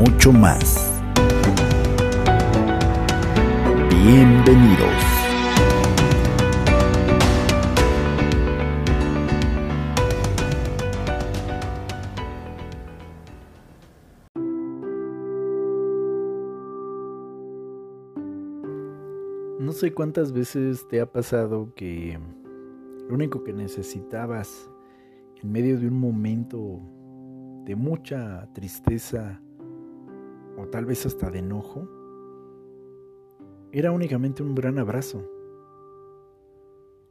mucho más. Bienvenidos. No sé cuántas veces te ha pasado que lo único que necesitabas en medio de un momento de mucha tristeza o tal vez hasta de enojo era únicamente un gran abrazo.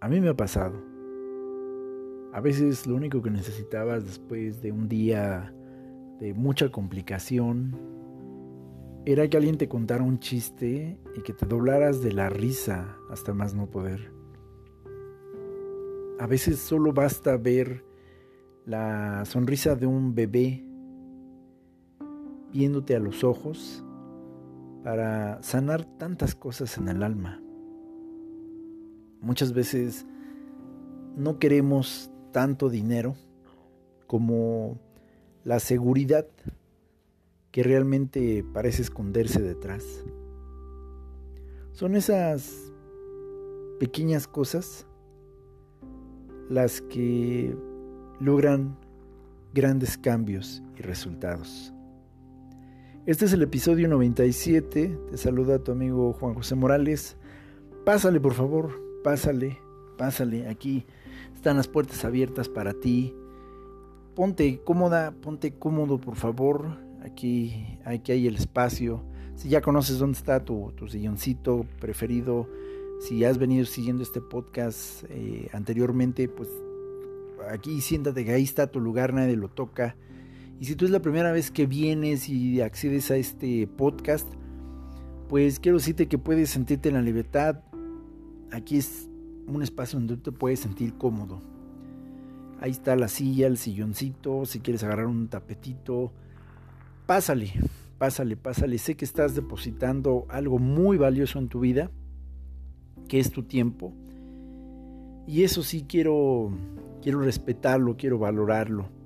A mí me ha pasado. A veces lo único que necesitabas después de un día de mucha complicación era que alguien te contara un chiste y que te doblaras de la risa hasta más no poder. A veces solo basta ver la sonrisa de un bebé viéndote a los ojos para sanar tantas cosas en el alma. Muchas veces no queremos tanto dinero como la seguridad que realmente parece esconderse detrás. Son esas pequeñas cosas las que logran grandes cambios y resultados. Este es el episodio 97. Te saluda tu amigo Juan José Morales. Pásale, por favor, pásale, pásale. Aquí están las puertas abiertas para ti. Ponte cómoda, ponte cómodo, por favor. Aquí, aquí hay el espacio. Si ya conoces dónde está tu, tu silloncito preferido, si has venido siguiendo este podcast eh, anteriormente, pues aquí siéntate que ahí está tu lugar, nadie lo toca. Y si tú es la primera vez que vienes y accedes a este podcast, pues quiero decirte que puedes sentirte en la libertad. Aquí es un espacio donde tú te puedes sentir cómodo. Ahí está la silla, el silloncito, si quieres agarrar un tapetito, pásale, pásale, pásale. Sé que estás depositando algo muy valioso en tu vida, que es tu tiempo. Y eso sí quiero quiero respetarlo, quiero valorarlo.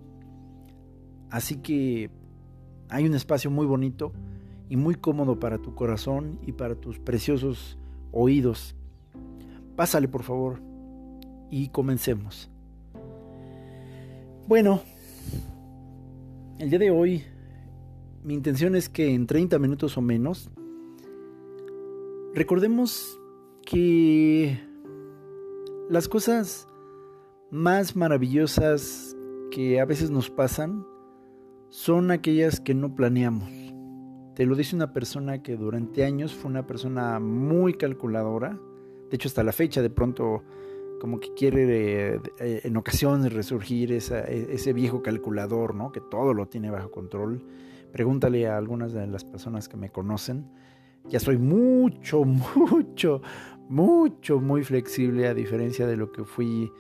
Así que hay un espacio muy bonito y muy cómodo para tu corazón y para tus preciosos oídos. Pásale por favor y comencemos. Bueno, el día de hoy mi intención es que en 30 minutos o menos recordemos que las cosas más maravillosas que a veces nos pasan son aquellas que no planeamos. Te lo dice una persona que durante años fue una persona muy calculadora. De hecho, hasta la fecha de pronto como que quiere eh, en ocasiones resurgir e, ese viejo calculador, ¿no? Que todo lo tiene bajo control. Pregúntale a algunas de las personas que me conocen. Ya soy mucho, mucho, mucho, muy flexible a diferencia de lo que fui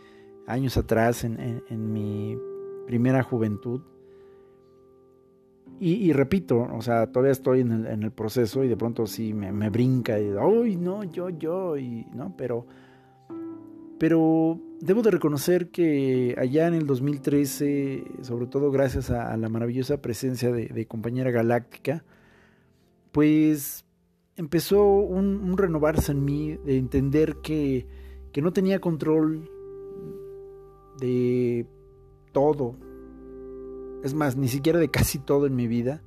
años atrás en, mi primera juventud. Y, repito, o sea, todavía estoy en el, proceso y de pronto sí me, brinca y, ¡ay, no, yo, yo! ¿no? Pero, pero debo de reconocer que allá en el 2013, sobre todo gracias a, la maravillosa presencia de, Compañera Galáctica, pues empezó un, un, renovarse en mí de entender que, que no tenía control de todo, es más, ni siquiera de casi todo en mi vida,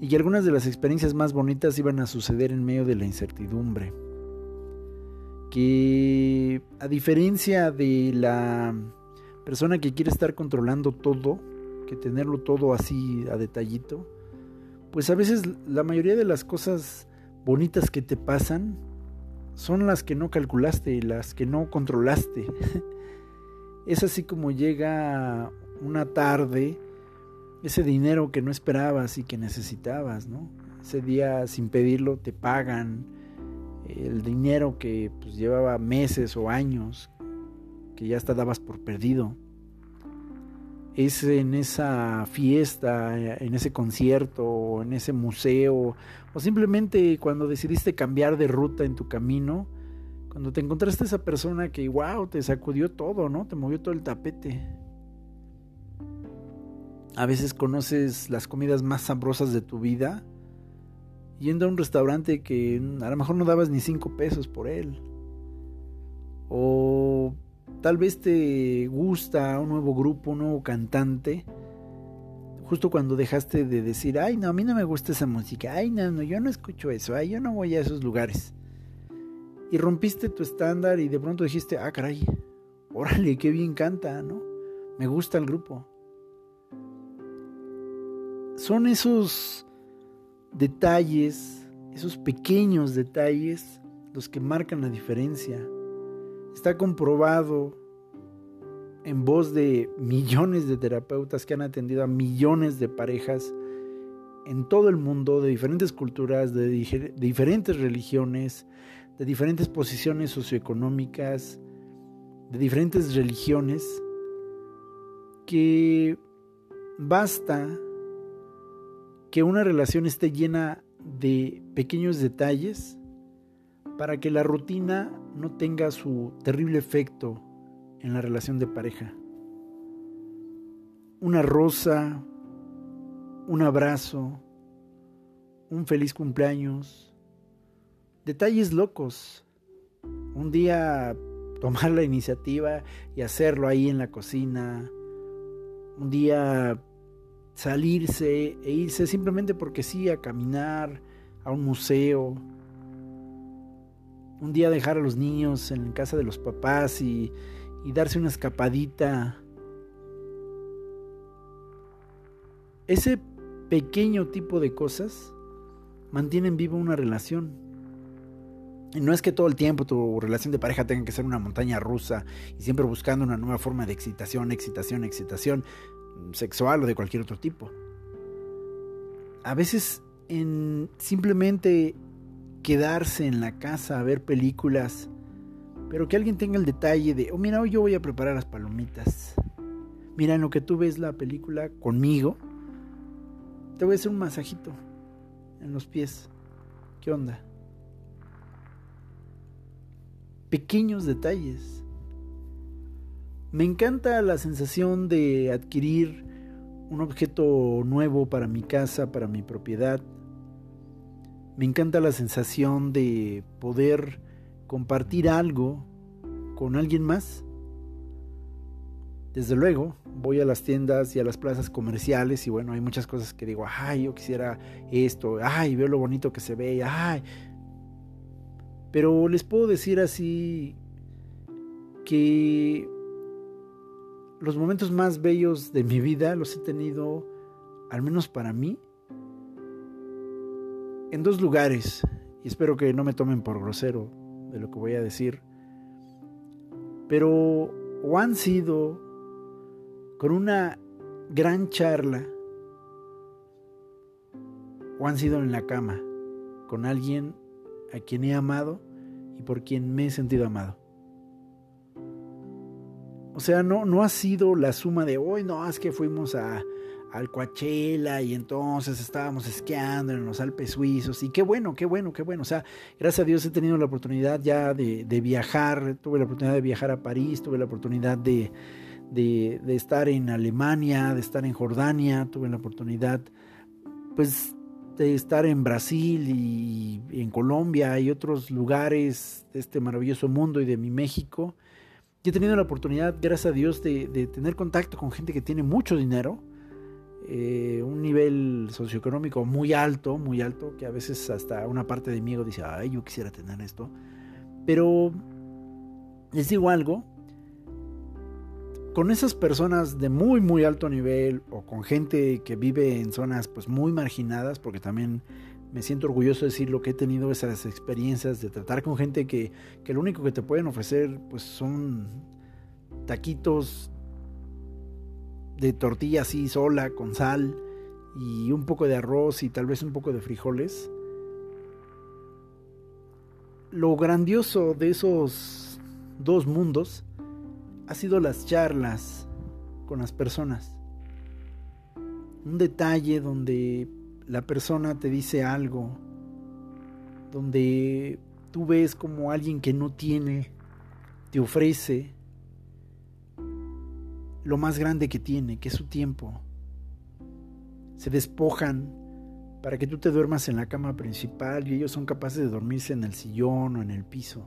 y que algunas de las experiencias más bonitas iban a suceder en medio de la incertidumbre. Que a diferencia de la persona que quiere estar controlando todo, que tenerlo todo así a detallito, pues a veces la mayoría de las cosas bonitas que te pasan son las que no calculaste, las que no controlaste. Es así como llega una tarde ese dinero que no esperabas y que necesitabas, ¿no? Ese día sin pedirlo te pagan el dinero que pues, llevaba meses o años, que ya hasta dabas por perdido. Es en esa fiesta, en ese concierto, en ese museo, o simplemente cuando decidiste cambiar de ruta en tu camino, cuando te encontraste esa persona que, wow, te sacudió todo, ¿no? Te movió todo el tapete. A veces conoces las comidas más sabrosas de tu vida yendo a un restaurante que a lo mejor no dabas ni cinco pesos por él. O tal vez te gusta un nuevo grupo, un nuevo cantante. Justo cuando dejaste de decir, ay, no, a mí no me gusta esa música, ay, no, no, yo no escucho eso, ay, yo no voy a esos lugares. Y rompiste tu estándar y de pronto dijiste, ah, caray, órale, qué bien canta, ¿no? Me gusta el grupo son esos detalles, esos pequeños detalles, los que marcan la diferencia. Está comprobado en voz de millones de terapeutas que han atendido a millones de parejas en todo el mundo, de diferentes culturas, de, diferentes religiones, de diferentes posiciones socioeconómicas, de diferentes religiones, que basta que una relación esté llena de pequeños detalles para que la rutina no tenga su terrible efecto en la relación de pareja. Una rosa, un abrazo, un feliz cumpleaños, detalles locos. Un día tomar la iniciativa y hacerlo ahí en la cocina. Un día salirse e irse simplemente porque sí a caminar, a un museo, un día dejar a los niños en casa de los papás y, y darse una escapadita. Ese pequeño tipo de cosas mantienen viva una relación. Y no es que todo el tiempo tu relación de pareja tenga que ser una montaña rusa y siempre buscando una nueva forma de excitación, excitación, excitación sexual o de cualquier otro tipo. A veces en simplemente quedarse en la casa a ver películas, pero que alguien tenga el detalle de, oh mira, hoy yo voy a preparar las palomitas. Mira, en lo que tú ves la película conmigo, te voy a hacer un masajito en los pies. ¿Qué onda? Pequeños detalles me encanta la sensación de adquirir un objeto nuevo para mi casa, para mi propiedad. Me encanta la sensación de poder compartir algo con alguien más. Desde luego, voy a las tiendas y a las plazas comerciales y bueno, hay muchas cosas que digo, ay, yo quisiera esto, ay, veo lo bonito que se ve, ay. Pero les puedo decir así que los momentos más bellos de mi vida los he tenido, al menos para mí, en dos lugares. Y espero que no me tomen por grosero de lo que voy a decir. Pero o han sido con una gran charla, o han sido en la cama, con alguien a quien he amado y por quien me he sentido amado. O sea, no, no ha sido la suma de hoy, no, es que fuimos a, al Coachella y entonces estábamos esquiando en los Alpes suizos y qué bueno, qué bueno, qué bueno. O sea, gracias a Dios he tenido la oportunidad ya de, viajar, tuve la oportunidad de viajar a París, tuve la oportunidad de, de, de, estar en Alemania, de estar en Jordania, tuve la oportunidad pues de estar en Brasil y en Colombia y otros lugares de este maravilloso mundo y de mi México he tenido la oportunidad, gracias a Dios, de, tener contacto con gente que tiene mucho dinero, eh, un nivel socioeconómico muy alto, muy alto, que a veces hasta una parte de mí dice, ay, yo quisiera tener esto. Pero les digo algo, con esas personas de muy, muy alto nivel o con gente que vive en zonas pues muy marginadas, porque también me siento orgulloso de decir lo que he tenido esas experiencias de tratar con gente que, que lo único que te pueden ofrecer pues son taquitos de tortilla así sola, con sal y un poco de arroz y tal vez un poco de frijoles. Lo grandioso de esos dos mundos ha sido las charlas con las personas. Un detalle donde la persona te dice algo, donde tú ves como alguien que no tiene te ofrece lo más grande que tiene, que es su tiempo. Se despojan para que tú te duermas en la cama principal y ellos son capaces de dormirse en el sillón o en el piso.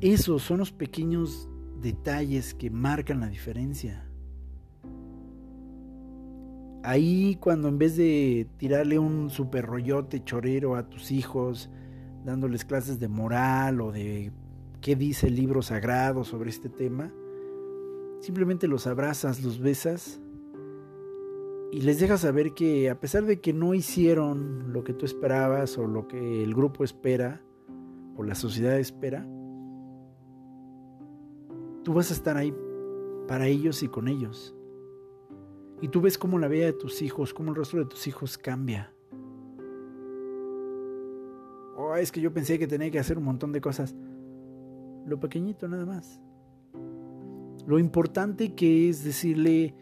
Esos son los pequeños detalles que marcan la diferencia. Ahí cuando en vez de tirarle un super rollote chorero a tus hijos, dándoles clases de moral o de qué dice el libro sagrado sobre este tema, simplemente los abrazas, los besas y les dejas saber que a pesar de que no hicieron lo que tú esperabas o lo que el grupo espera o la sociedad espera, tú vas a estar ahí para ellos y con ellos. Y tú ves cómo la vida de tus hijos, cómo el rostro de tus hijos cambia. Oh, es que yo pensé que tenía que hacer un montón de cosas. Lo pequeñito nada más. Lo importante que es decirle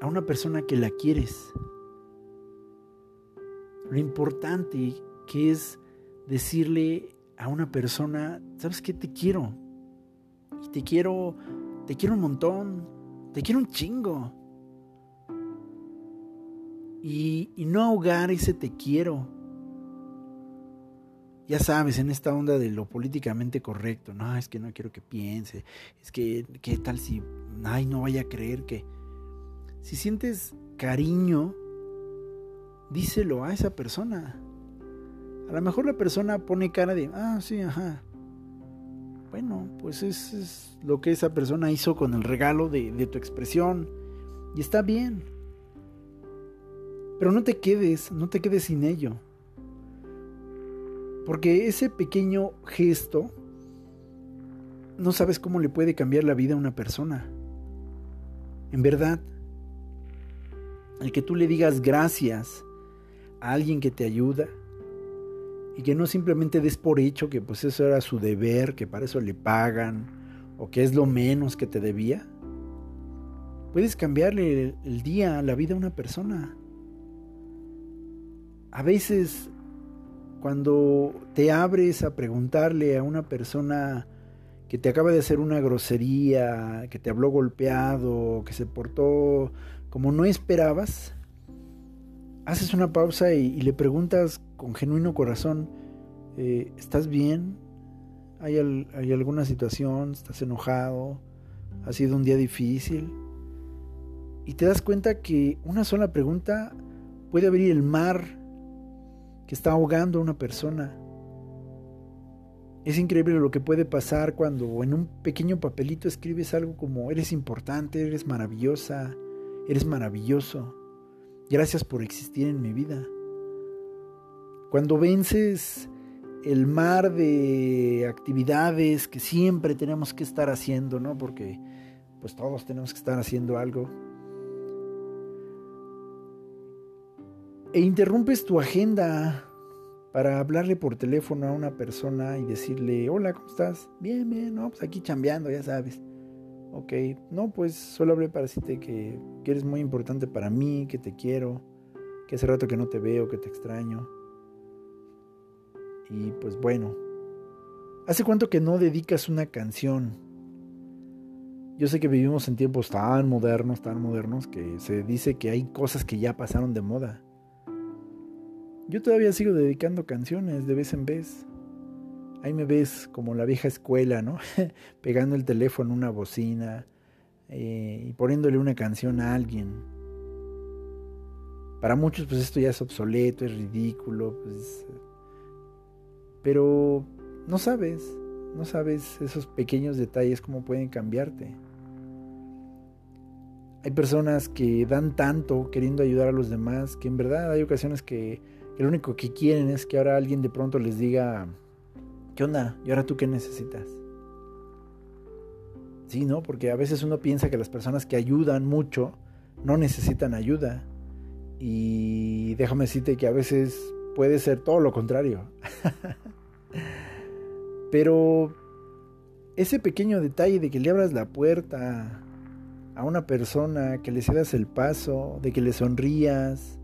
a una persona que la quieres. Lo importante que es decirle a una persona, ¿sabes qué? Te quiero. Te quiero, te quiero un montón, te quiero un chingo. Y, no ahogar ese te quiero. Ya sabes, en esta onda de lo políticamente correcto, no, es que no quiero que piense, es que, ¿qué tal si, ay, no vaya a creer que... Si sientes cariño, díselo a esa persona. A lo mejor la persona pone cara de, ah, sí, ajá, bueno, pues es, es, lo que esa persona hizo con el regalo de tu expresión. Y está bien. Pero no te quedes, no te quedes sin ello. Porque ese pequeño gesto no sabes cómo le puede cambiar la vida a una persona. En verdad, el que tú le digas gracias a alguien que te ayuda, y que no simplemente des por hecho que pues eso era su deber, que para eso le pagan o que es lo menos que te debía. Puedes cambiarle el día, la vida a una persona. A veces cuando te abres a preguntarle a una persona que te acaba de hacer una grosería, que te habló golpeado, que se portó como no esperabas, haces una pausa y, le preguntas con genuino corazón, eh, ¿estás bien? ¿Hay, ¿Hay alguna situación? ¿Estás enojado? ¿Ha sido un día difícil? Y te das cuenta que una sola pregunta puede abrir el mar que está ahogando a una persona. Es increíble lo que puede pasar cuando en un pequeño papelito escribes algo como eres importante, eres maravillosa, eres maravilloso. Gracias por existir en mi vida. Cuando vences el mar de actividades que siempre tenemos que estar haciendo, ¿no? Porque pues todos tenemos que estar haciendo algo. E interrumpes tu agenda para hablarle por teléfono a una persona y decirle, hola, ¿cómo estás? Bien, bien, no, pues aquí chambeando, ya sabes. Ok, no, pues solo hablé para decirte que, que, eres muy importante para mí, que te quiero, que hace rato que no te veo, que te extraño. Y pues bueno, ¿hace cuánto que no dedicas una canción? Yo sé que vivimos en tiempos tan modernos, tan modernos, que se dice que hay cosas que ya pasaron de moda. Yo todavía sigo dedicando canciones de vez en vez. Ahí me ves como la vieja escuela, ¿no? Pegando el teléfono a una bocina eh, y poniéndole una canción a alguien. Para muchos pues esto ya es obsoleto, es ridículo, pues, pero no sabes, no sabes esos pequeños detalles cómo pueden cambiarte. Hay personas que dan tanto queriendo ayudar a los demás que en verdad hay ocasiones que, que lo único que quieren es que ahora alguien de pronto les diga, ¿Qué onda? ¿Y ahora tú qué necesitas? Sí, ¿no? Porque a veces uno piensa que las personas que ayudan mucho no necesitan ayuda. Y déjame decirte que a veces puede ser todo lo contrario. Pero ese pequeño detalle de que le abras la puerta a una persona, que le cedas el paso, de que le sonrías,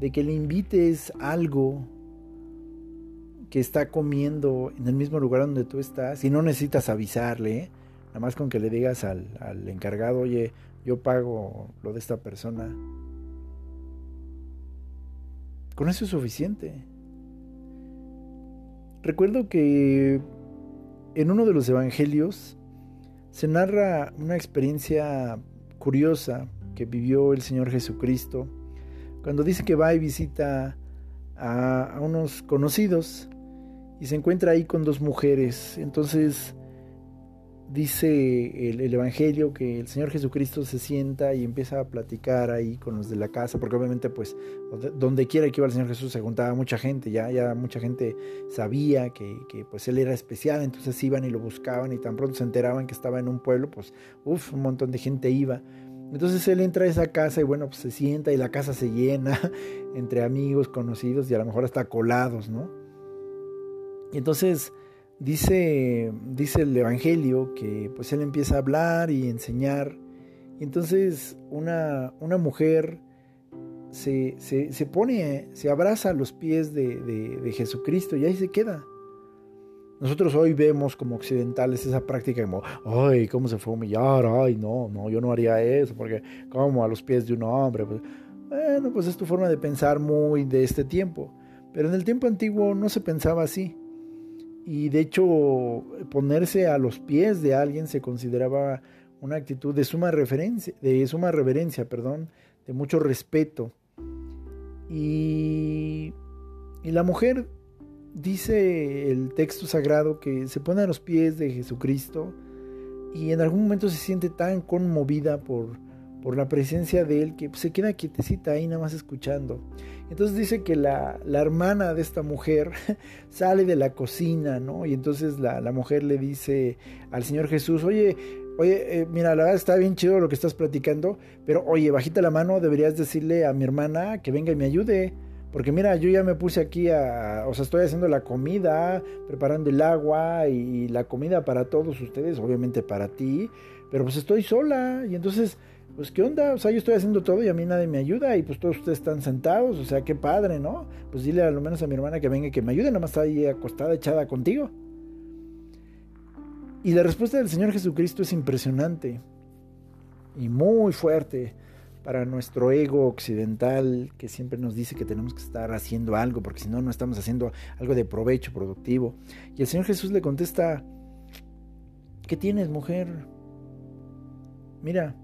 de que le invites algo que está comiendo en el mismo lugar donde tú estás y no necesitas avisarle, ¿eh? nada más con que le digas al, al encargado, oye, yo pago lo de esta persona. Con eso es suficiente. Recuerdo que en uno de los evangelios se narra una experiencia curiosa que vivió el Señor Jesucristo cuando dice que va y visita a, unos conocidos y se encuentra ahí con dos mujeres. Entonces dice el, Evangelio que el Señor Jesucristo se sienta y empieza a platicar ahí con los de la casa, porque obviamente pues donde quiera que iba el Señor Jesús se juntaba mucha gente, ya, ya mucha gente sabía que, que, pues Él era especial, entonces iban y lo buscaban y tan pronto se enteraban que estaba en un pueblo, pues uff, un montón de gente iba. Entonces él entra a esa casa y bueno, pues se sienta y la casa se llena entre amigos, conocidos y a lo mejor hasta colados, ¿no? Y entonces dice, dice el Evangelio que pues él empieza a hablar y enseñar. Y entonces una, una mujer se, se, pone, se abraza a los pies de, de, Jesucristo y ahí se queda. Nosotros hoy vemos como occidentales esa práctica como, ay, ¿cómo se fue a humillar? Ay, no, no, yo no haría eso, porque como a los pies de un hombre. Pues, bueno, pues es tu forma de pensar muy de este tiempo. Pero en el tiempo antiguo no se pensaba así y de hecho ponerse a los pies de alguien se consideraba una actitud de suma referencia, de suma reverencia, perdón, de mucho respeto. Y, y la mujer dice el texto sagrado que se pone a los pies de Jesucristo y en algún momento se siente tan conmovida por, por la presencia de él que se queda quietecita ahí nada más escuchando. Entonces dice que la, hermana de esta mujer sale de la cocina, ¿no? Y entonces la, mujer le dice al Señor Jesús, oye, oye, eh, mira, la verdad está bien chido lo que estás platicando, pero oye, bajita la mano, deberías decirle a mi hermana que venga y me ayude. Porque mira, yo ya me puse aquí a, o sea, estoy haciendo la comida, preparando el agua y la comida para todos ustedes, obviamente para ti, pero pues estoy sola y entonces pues qué onda, o sea, yo estoy haciendo todo y a mí nadie me ayuda y pues todos ustedes están sentados, o sea, qué padre, ¿no? Pues dile a lo menos a mi hermana que venga y que me ayude, nada más está ahí acostada, echada contigo. Y la respuesta del Señor Jesucristo es impresionante y muy fuerte para nuestro ego occidental que siempre nos dice que tenemos que estar haciendo algo porque si no, no estamos haciendo algo de provecho productivo. Y el Señor Jesús le contesta, ¿qué tienes mujer? Mira,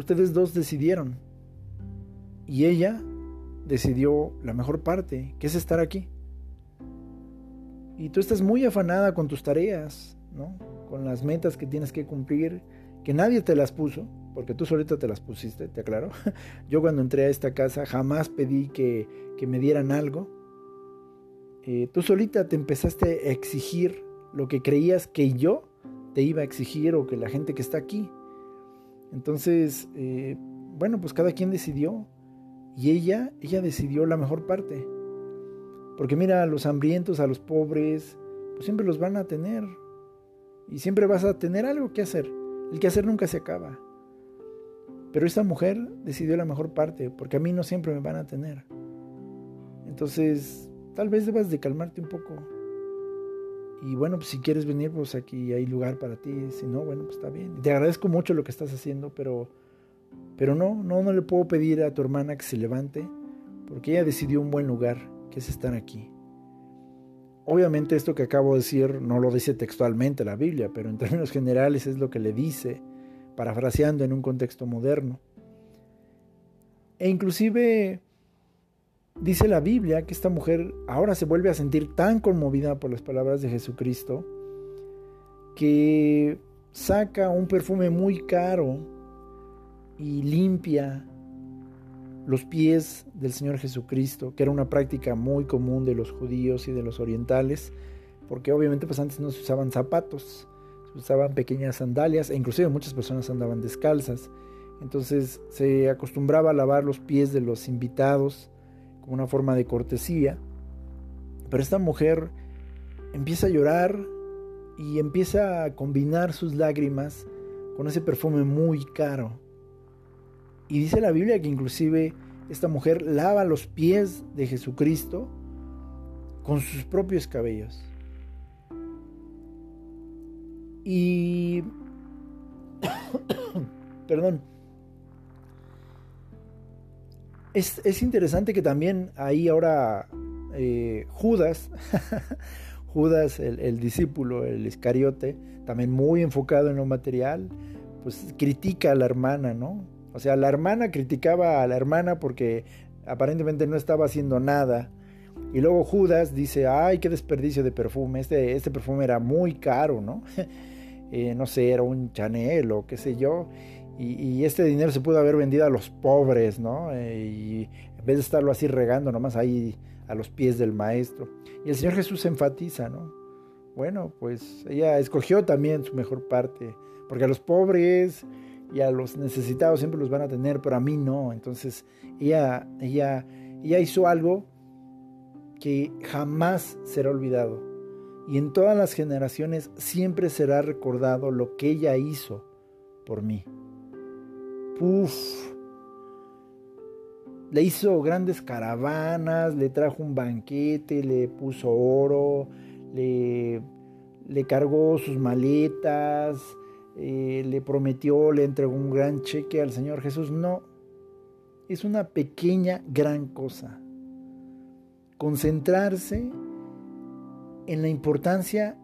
Ustedes dos decidieron. Y ella decidió la mejor parte, que es estar aquí. Y tú estás muy afanada con tus tareas, ¿no? Con las metas que tienes que cumplir, que nadie te las puso, porque tú solita te las pusiste, te aclaro. Yo cuando entré a esta casa jamás pedí que, que me dieran algo. Eh, tú solita te empezaste a exigir lo que creías que yo te iba a exigir o que la gente que está aquí entonces, eh, bueno, pues cada quien decidió. Y ella, ella decidió la mejor parte. Porque mira, a los hambrientos, a los pobres, pues siempre los van a tener. Y siempre vas a tener algo que hacer. El que hacer nunca se acaba. Pero esta mujer decidió la mejor parte, porque a mí no siempre me van a tener. Entonces, tal vez debas de calmarte un poco. Y bueno, pues si quieres venir, pues aquí hay lugar para ti. Si no, bueno, pues está bien. Te agradezco mucho lo que estás haciendo, pero, pero no, no, no le puedo pedir a tu hermana que se levante, porque ella decidió un buen lugar, que es estar aquí. Obviamente esto que acabo de decir no lo dice textualmente la Biblia, pero en términos generales es lo que le dice, parafraseando en un contexto moderno. E inclusive Dice la Biblia que esta mujer ahora se vuelve a sentir tan conmovida por las palabras de Jesucristo que saca un perfume muy caro y limpia los pies del Señor Jesucristo, que era una práctica muy común de los judíos y de los orientales, porque obviamente pues antes no se usaban zapatos, usaban pequeñas sandalias e inclusive muchas personas andaban descalzas. Entonces se acostumbraba a lavar los pies de los invitados como una forma de cortesía. Pero esta mujer empieza a llorar y empieza a combinar sus lágrimas con ese perfume muy caro. Y dice la Biblia que inclusive esta mujer lava los pies de Jesucristo con sus propios cabellos. Y... Perdón. Es, interesante que también ahí ahora eh, Judas, Judas, el, el, discípulo, el Iscariote, también muy enfocado en lo material, pues critica a la hermana, ¿no? O sea, la hermana criticaba a la hermana porque aparentemente no estaba haciendo nada. Y luego Judas dice, ay, qué desperdicio de perfume, este, este perfume era muy caro, ¿no? Eh, no sé, era un Chanel o qué sé yo. Y, este dinero se pudo haber vendido a los pobres, ¿no? Eh, y en vez de estarlo así regando nomás ahí a los pies del maestro. Y el Señor Jesús enfatiza, ¿no? Bueno, pues ella escogió también su mejor parte, porque a los pobres y a los necesitados siempre los van a tener, pero a mí no. Entonces ella, ella, ella hizo algo que jamás será olvidado. Y en todas las generaciones siempre será recordado lo que ella hizo por mí. Puf. Le hizo grandes caravanas, le trajo un banquete, le puso oro, le, cargó sus maletas, eh, le prometió, le entregó un gran cheque al Señor Jesús. No, es una pequeña, gran cosa. Concentrarse en la importancia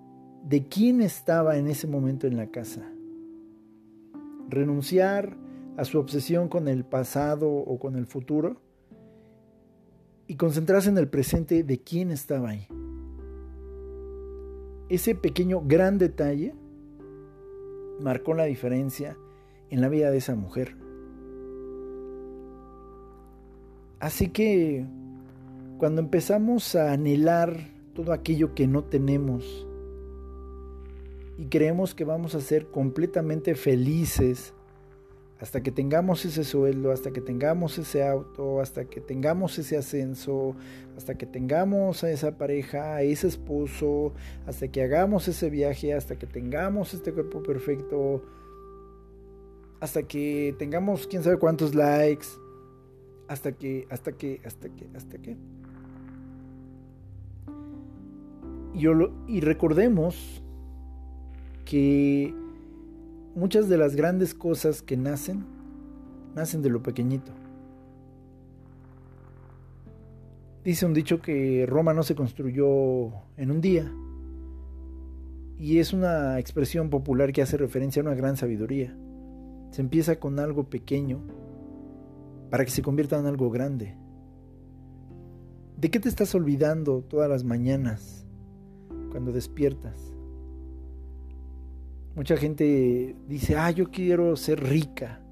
de quién estaba en ese momento en la casa. Renunciar a su obsesión con el pasado o con el futuro y concentrarse en el presente de quién estaba ahí. Ese pequeño gran detalle marcó la diferencia en la vida de esa mujer. Así que cuando empezamos a anhelar todo aquello que no tenemos y creemos que vamos a ser completamente felices hasta que tengamos ese sueldo, hasta que tengamos ese auto, hasta que tengamos ese ascenso, hasta que tengamos a esa pareja, a ese esposo, hasta que hagamos ese viaje, hasta que tengamos este cuerpo perfecto, hasta que tengamos quién sabe cuántos likes, hasta que, hasta que, hasta que, hasta que. Y, recordemos que muchas de las grandes cosas que nacen, nacen de lo pequeñito. Dice un dicho que Roma no se construyó en un día. Y es una expresión popular que hace referencia a una gran sabiduría. Se empieza con algo pequeño para que se convierta en algo grande. ¿De qué te estás olvidando todas las mañanas cuando despiertas? Mucha gente dice, ah, yo quiero ser rica.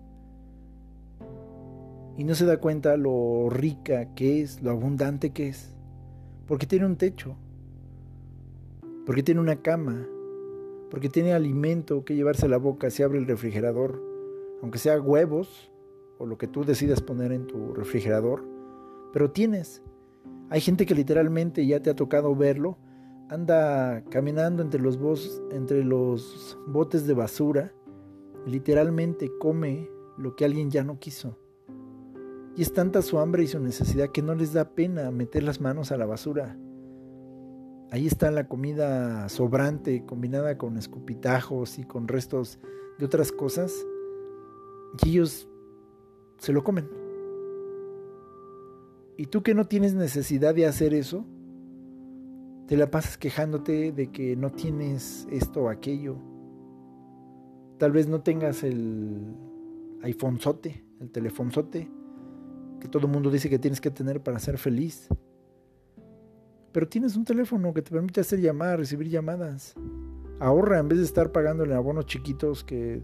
Y no se da cuenta lo rica que es, lo abundante que es. Porque tiene un techo. Porque tiene una cama. Porque tiene alimento que llevarse a la boca si abre el refrigerador. Aunque sea huevos o lo que tú decidas poner en tu refrigerador. Pero tienes. Hay gente que literalmente ya te ha tocado verlo anda caminando entre los, entre los botes de basura, literalmente come lo que alguien ya no quiso. Y es tanta su hambre y su necesidad que no les da pena meter las manos a la basura. Ahí está la comida sobrante combinada con escupitajos y con restos de otras cosas. Y ellos se lo comen. Y tú que no tienes necesidad de hacer eso, te la pasas quejándote de que no tienes esto o aquello. Tal vez no tengas el iPhonezote, el telefonzote, que todo el mundo dice que tienes que tener para ser feliz. Pero tienes un teléfono que te permite hacer llamadas, recibir llamadas. Ahorra en vez de estar pagándole abonos chiquitos que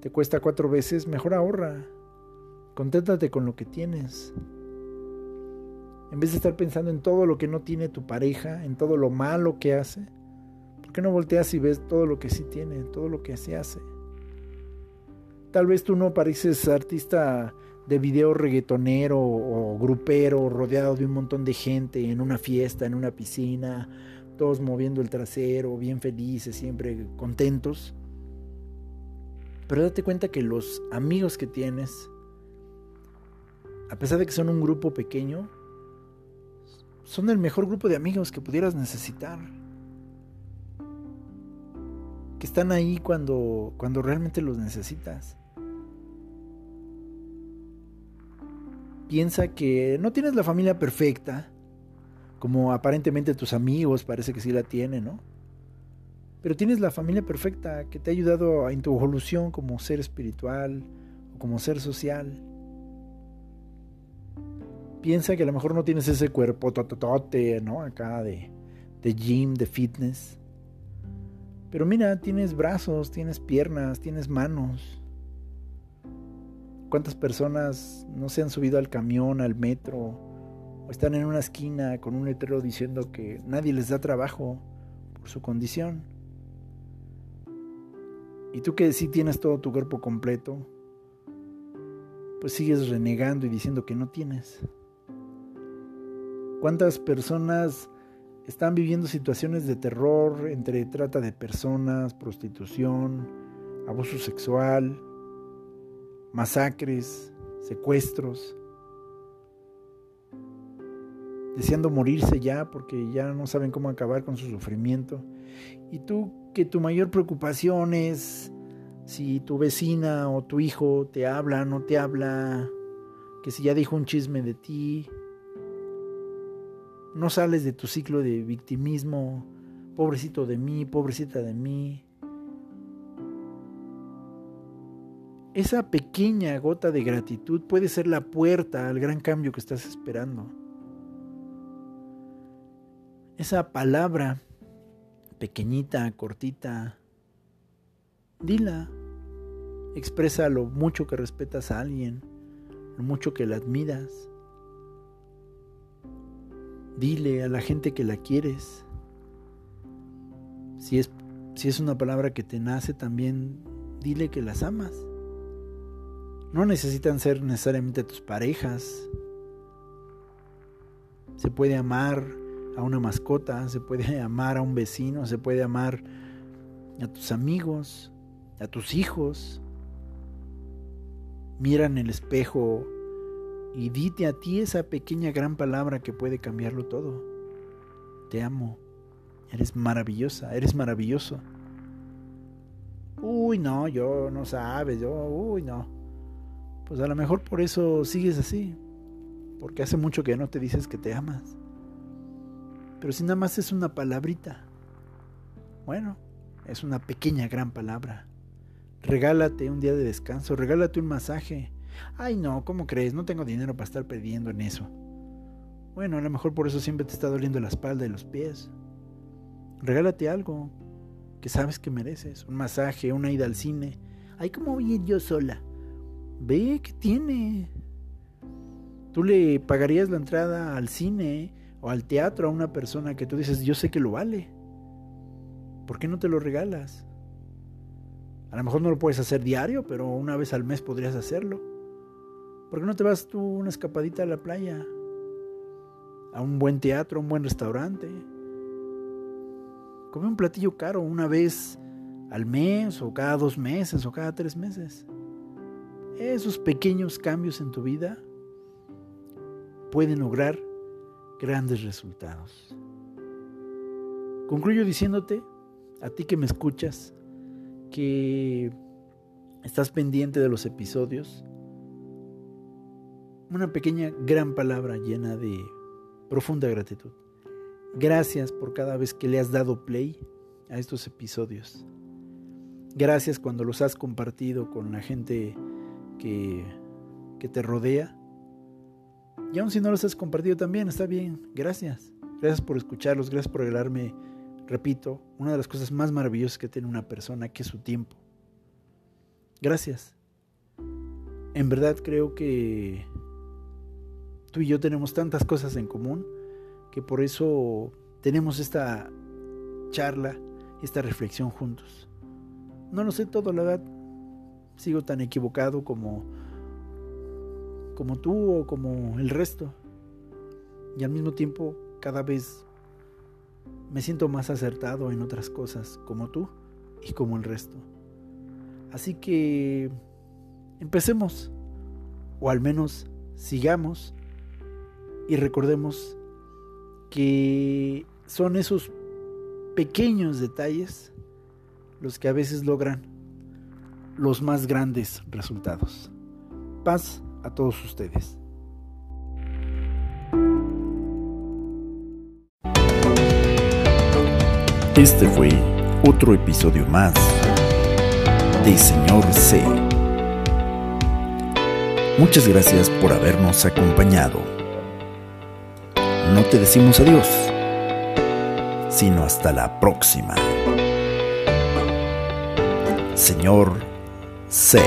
te cuesta cuatro veces, mejor ahorra. Conténtate con lo que tienes. En vez de estar pensando en todo lo que no tiene tu pareja, en todo lo malo que hace, ¿Por qué no volteas y ves todo lo que sí tiene, todo lo que se hace? Tal vez tú no pareces artista de video reggaetonero o grupero rodeado de un montón de gente en una fiesta, en una piscina, todos moviendo el trasero, bien felices, siempre contentos. Pero date cuenta que los amigos que tienes, a pesar de que son un grupo pequeño, son el mejor grupo de amigos que pudieras necesitar. Que están ahí cuando, cuando realmente los necesitas. piensa que no tienes la familia perfecta, como aparentemente tus amigos parece que sí la tienen, ¿no? Pero tienes la familia perfecta que te ha ayudado en tu evolución como ser espiritual o como ser social. Piensa que a lo mejor no tienes ese cuerpo tototote, ¿no? Acá de, de gym, de fitness. Pero mira, tienes brazos, tienes piernas, tienes manos. ¿Cuántas personas no se han subido al camión, al metro, o están en una esquina con un letrero diciendo que nadie les da trabajo por su condición? Y tú que sí tienes todo tu cuerpo completo, pues sigues renegando y diciendo que no tienes. ¿Cuántas personas están viviendo situaciones de terror entre trata de personas, prostitución, abuso sexual, masacres, secuestros, deseando morirse ya porque ya no saben cómo acabar con su sufrimiento. Y tú que tu mayor preocupación es si tu vecina o tu hijo te habla, no te habla, que si ya dijo un chisme de ti, no sales de tu ciclo de victimismo, pobrecito de mí, pobrecita de mí, esa pequeña gota de gratitud puede ser la puerta al gran cambio que estás esperando. Esa palabra pequeñita, cortita, dila. Expresa lo mucho que respetas a alguien, lo mucho que la admiras. Dile a la gente que la quieres. Si es, si es una palabra que te nace, también dile que las amas. No necesitan ser necesariamente tus parejas. Se puede amar a una mascota, se puede amar a un vecino, se puede amar a tus amigos, a tus hijos. Mira en el espejo y dite a ti esa pequeña gran palabra que puede cambiarlo todo. Te amo. Eres maravillosa, eres maravilloso. Uy, no, yo no sabes, yo, uy, no pues a lo mejor por eso sigues así, porque hace mucho que no te dices que te amas. Pero si nada más es una palabrita, bueno, es una pequeña gran palabra. Regálate un día de descanso, regálate un masaje. Ay no, ¿cómo crees? No tengo dinero para estar perdiendo en eso. Bueno, a lo mejor por eso siempre te está doliendo la espalda y los pies. Regálate algo que sabes que mereces. Un masaje, una ida al cine. Ay, ¿cómo voy a ir yo sola? Ve que tiene. Tú le pagarías la entrada al cine o al teatro a una persona que tú dices, yo sé que lo vale. ¿Por qué no te lo regalas? A lo mejor no lo puedes hacer diario, pero una vez al mes podrías hacerlo. ¿Por qué no te vas tú una escapadita a la playa? A un buen teatro, a un buen restaurante. Come un platillo caro una vez al mes o cada dos meses o cada tres meses. Esos pequeños cambios en tu vida pueden lograr grandes resultados. Concluyo diciéndote, a ti que me escuchas, que estás pendiente de los episodios, una pequeña gran palabra llena de profunda gratitud. Gracias por cada vez que le has dado play a estos episodios. Gracias cuando los has compartido con la gente que, que te rodea. Y aun si no los has compartido también, está bien. Gracias. Gracias por escucharlos, gracias por regalarme, repito, una de las cosas más maravillosas que tiene una persona, que es su tiempo. Gracias. En verdad creo que tú y yo tenemos tantas cosas en común que por eso tenemos esta charla, esta reflexión juntos. No lo sé todo, la verdad. Sigo tan equivocado como como tú o como el resto. Y al mismo tiempo cada vez me siento más acertado en otras cosas, como tú y como el resto. Así que empecemos, o al menos sigamos y recordemos que son esos pequeños detalles los que a veces logran los más grandes resultados. Paz a todos ustedes. Este fue otro episodio más de Señor C. Muchas gracias por habernos acompañado. No te decimos adiós, sino hasta la próxima. Señor C.